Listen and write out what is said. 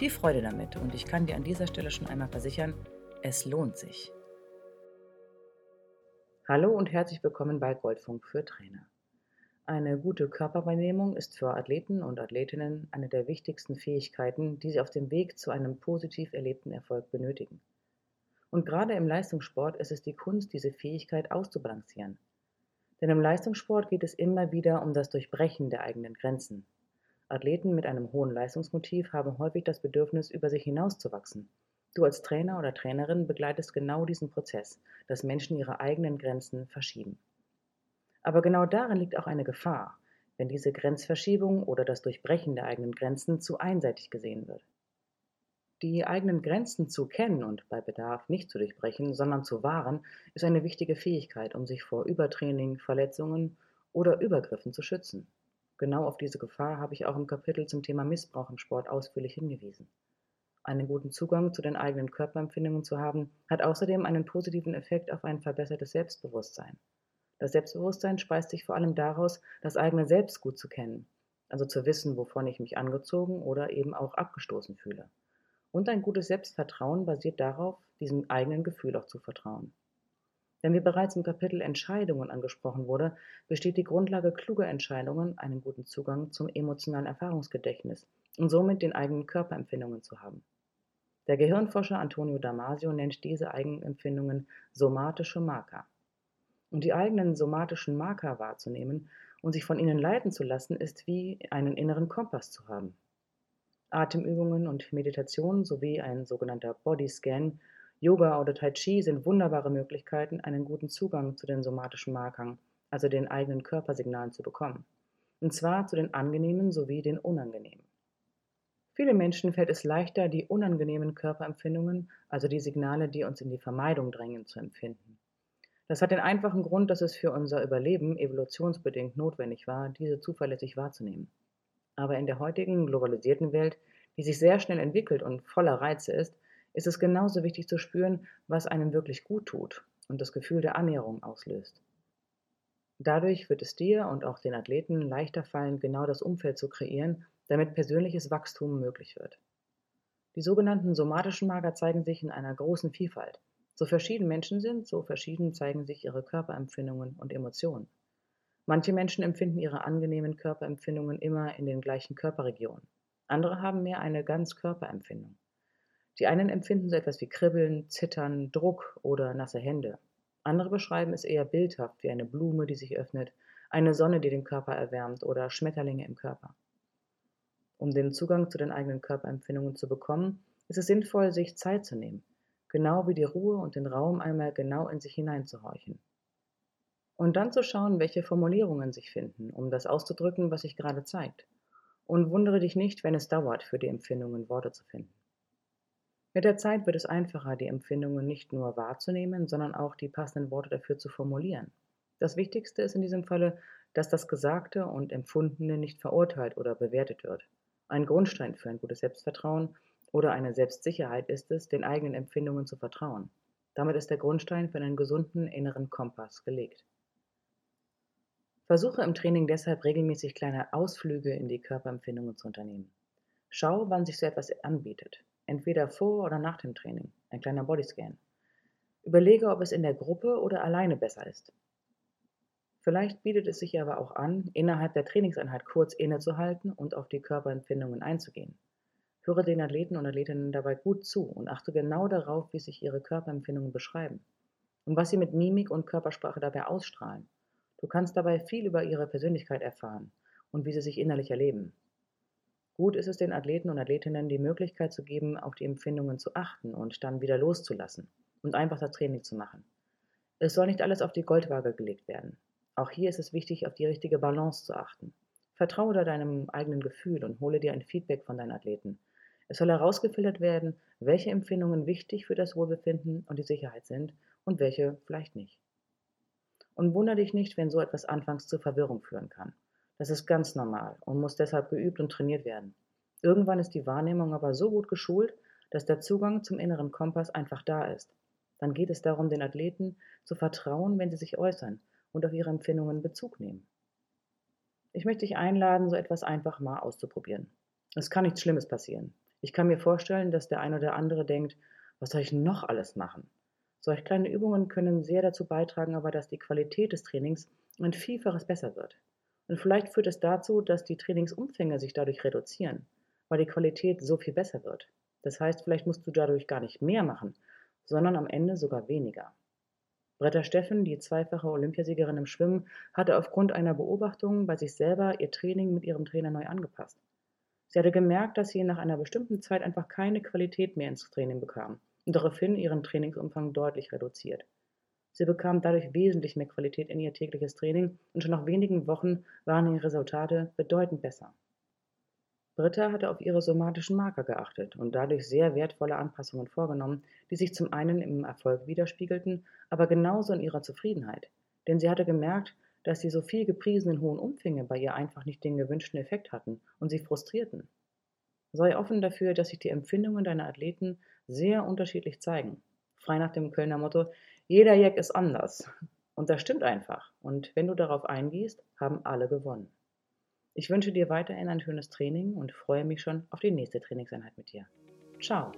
Viel Freude damit und ich kann dir an dieser Stelle schon einmal versichern, es lohnt sich. Hallo und herzlich willkommen bei Goldfunk für Trainer. Eine gute Körperwahrnehmung ist für Athleten und Athletinnen eine der wichtigsten Fähigkeiten, die sie auf dem Weg zu einem positiv erlebten Erfolg benötigen. Und gerade im Leistungssport ist es die Kunst, diese Fähigkeit auszubalancieren. Denn im Leistungssport geht es immer wieder um das Durchbrechen der eigenen Grenzen. Athleten mit einem hohen Leistungsmotiv haben häufig das Bedürfnis, über sich hinauszuwachsen. Du als Trainer oder Trainerin begleitest genau diesen Prozess, dass Menschen ihre eigenen Grenzen verschieben. Aber genau darin liegt auch eine Gefahr, wenn diese Grenzverschiebung oder das Durchbrechen der eigenen Grenzen zu einseitig gesehen wird. Die eigenen Grenzen zu kennen und bei Bedarf nicht zu durchbrechen, sondern zu wahren, ist eine wichtige Fähigkeit, um sich vor Übertraining, Verletzungen oder Übergriffen zu schützen. Genau auf diese Gefahr habe ich auch im Kapitel zum Thema Missbrauch im Sport ausführlich hingewiesen. Einen guten Zugang zu den eigenen Körperempfindungen zu haben, hat außerdem einen positiven Effekt auf ein verbessertes Selbstbewusstsein. Das Selbstbewusstsein speist sich vor allem daraus, das eigene Selbst gut zu kennen, also zu wissen, wovon ich mich angezogen oder eben auch abgestoßen fühle. Und ein gutes Selbstvertrauen basiert darauf, diesem eigenen Gefühl auch zu vertrauen. Denn wie bereits im Kapitel Entscheidungen angesprochen wurde, besteht die Grundlage kluger Entscheidungen, einen guten Zugang zum emotionalen Erfahrungsgedächtnis und somit den eigenen Körperempfindungen zu haben. Der Gehirnforscher Antonio Damasio nennt diese Eigenempfindungen somatische Marker. Und die eigenen somatischen Marker wahrzunehmen und sich von ihnen leiten zu lassen, ist wie einen inneren Kompass zu haben. Atemübungen und Meditation sowie ein sogenannter Bodyscan, Yoga oder Tai Chi sind wunderbare Möglichkeiten, einen guten Zugang zu den somatischen Markern, also den eigenen Körpersignalen zu bekommen. Und zwar zu den angenehmen sowie den unangenehmen. Viele Menschen fällt es leichter, die unangenehmen Körperempfindungen, also die Signale, die uns in die Vermeidung drängen, zu empfinden. Das hat den einfachen Grund, dass es für unser Überleben evolutionsbedingt notwendig war, diese zuverlässig wahrzunehmen. Aber in der heutigen globalisierten Welt, die sich sehr schnell entwickelt und voller Reize ist, ist es genauso wichtig zu spüren, was einem wirklich gut tut und das Gefühl der Annäherung auslöst. Dadurch wird es dir und auch den Athleten leichter fallen, genau das Umfeld zu kreieren, damit persönliches Wachstum möglich wird. Die sogenannten somatischen Marker zeigen sich in einer großen Vielfalt. So verschieden Menschen sind, so verschieden zeigen sich ihre Körperempfindungen und Emotionen. Manche Menschen empfinden ihre angenehmen Körperempfindungen immer in den gleichen Körperregionen. Andere haben mehr eine Ganzkörperempfindung. Die einen empfinden so etwas wie Kribbeln, Zittern, Druck oder nasse Hände. Andere beschreiben es eher bildhaft wie eine Blume, die sich öffnet, eine Sonne, die den Körper erwärmt oder Schmetterlinge im Körper. Um den Zugang zu den eigenen Körperempfindungen zu bekommen, ist es sinnvoll, sich Zeit zu nehmen, genau wie die Ruhe und den Raum einmal genau in sich hineinzuhorchen. Und dann zu schauen, welche Formulierungen sich finden, um das auszudrücken, was sich gerade zeigt. Und wundere dich nicht, wenn es dauert, für die Empfindungen Worte zu finden. Mit der Zeit wird es einfacher, die Empfindungen nicht nur wahrzunehmen, sondern auch die passenden Worte dafür zu formulieren. Das Wichtigste ist in diesem Falle, dass das Gesagte und Empfundene nicht verurteilt oder bewertet wird. Ein Grundstein für ein gutes Selbstvertrauen oder eine Selbstsicherheit ist es, den eigenen Empfindungen zu vertrauen. Damit ist der Grundstein für einen gesunden inneren Kompass gelegt. Versuche im Training deshalb regelmäßig kleine Ausflüge in die Körperempfindungen zu unternehmen. Schau, wann sich so etwas anbietet, entweder vor oder nach dem Training, ein kleiner Bodyscan. Überlege, ob es in der Gruppe oder alleine besser ist. Vielleicht bietet es sich aber auch an, innerhalb der Trainingseinheit kurz innezuhalten und auf die Körperempfindungen einzugehen. Höre den Athleten und Athletinnen dabei gut zu und achte genau darauf, wie sich ihre Körperempfindungen beschreiben. und was sie mit Mimik und Körpersprache dabei ausstrahlen. Du kannst dabei viel über ihre Persönlichkeit erfahren und wie sie sich innerlich erleben. Gut ist es den Athleten und Athletinnen die Möglichkeit zu geben, auf die Empfindungen zu achten und dann wieder loszulassen und einfach das Training zu machen. Es soll nicht alles auf die Goldwaage gelegt werden. Auch hier ist es wichtig, auf die richtige Balance zu achten. Vertraue da deinem eigenen Gefühl und hole dir ein Feedback von deinen Athleten. Es soll herausgefiltert werden, welche Empfindungen wichtig für das Wohlbefinden und die Sicherheit sind und welche vielleicht nicht. Und wundere dich nicht, wenn so etwas anfangs zur Verwirrung führen kann. Das ist ganz normal und muss deshalb geübt und trainiert werden. Irgendwann ist die Wahrnehmung aber so gut geschult, dass der Zugang zum inneren Kompass einfach da ist. Dann geht es darum, den Athleten zu vertrauen, wenn sie sich äußern und auf ihre Empfindungen Bezug nehmen. Ich möchte dich einladen, so etwas einfach mal auszuprobieren. Es kann nichts Schlimmes passieren. Ich kann mir vorstellen, dass der ein oder andere denkt, was soll ich noch alles machen? Solch kleine Übungen können sehr dazu beitragen, aber dass die Qualität des Trainings ein Vielfaches besser wird. Und vielleicht führt es dazu, dass die Trainingsumfänge sich dadurch reduzieren, weil die Qualität so viel besser wird. Das heißt, vielleicht musst du dadurch gar nicht mehr machen, sondern am Ende sogar weniger. Britta Steffen, die zweifache Olympiasiegerin im Schwimmen, hatte aufgrund einer Beobachtung bei sich selber ihr Training mit ihrem Trainer neu angepasst. Sie hatte gemerkt, dass sie nach einer bestimmten Zeit einfach keine Qualität mehr ins Training bekam und daraufhin ihren Trainingsumfang deutlich reduziert. Sie bekam dadurch wesentlich mehr Qualität in ihr tägliches Training und schon nach wenigen Wochen waren ihre Resultate bedeutend besser. Britta hatte auf ihre somatischen Marker geachtet und dadurch sehr wertvolle Anpassungen vorgenommen, die sich zum einen im Erfolg widerspiegelten, aber genauso in ihrer Zufriedenheit. Denn sie hatte gemerkt, dass die so viel gepriesenen hohen Umfänge bei ihr einfach nicht den gewünschten Effekt hatten und sie frustrierten. Sei offen dafür, dass sich die Empfindungen deiner Athleten sehr unterschiedlich zeigen. Frei nach dem Kölner Motto, jeder Jack ist anders. Und das stimmt einfach. Und wenn du darauf eingehst, haben alle gewonnen. Ich wünsche dir weiterhin ein schönes Training und freue mich schon auf die nächste Trainingseinheit mit dir. Ciao.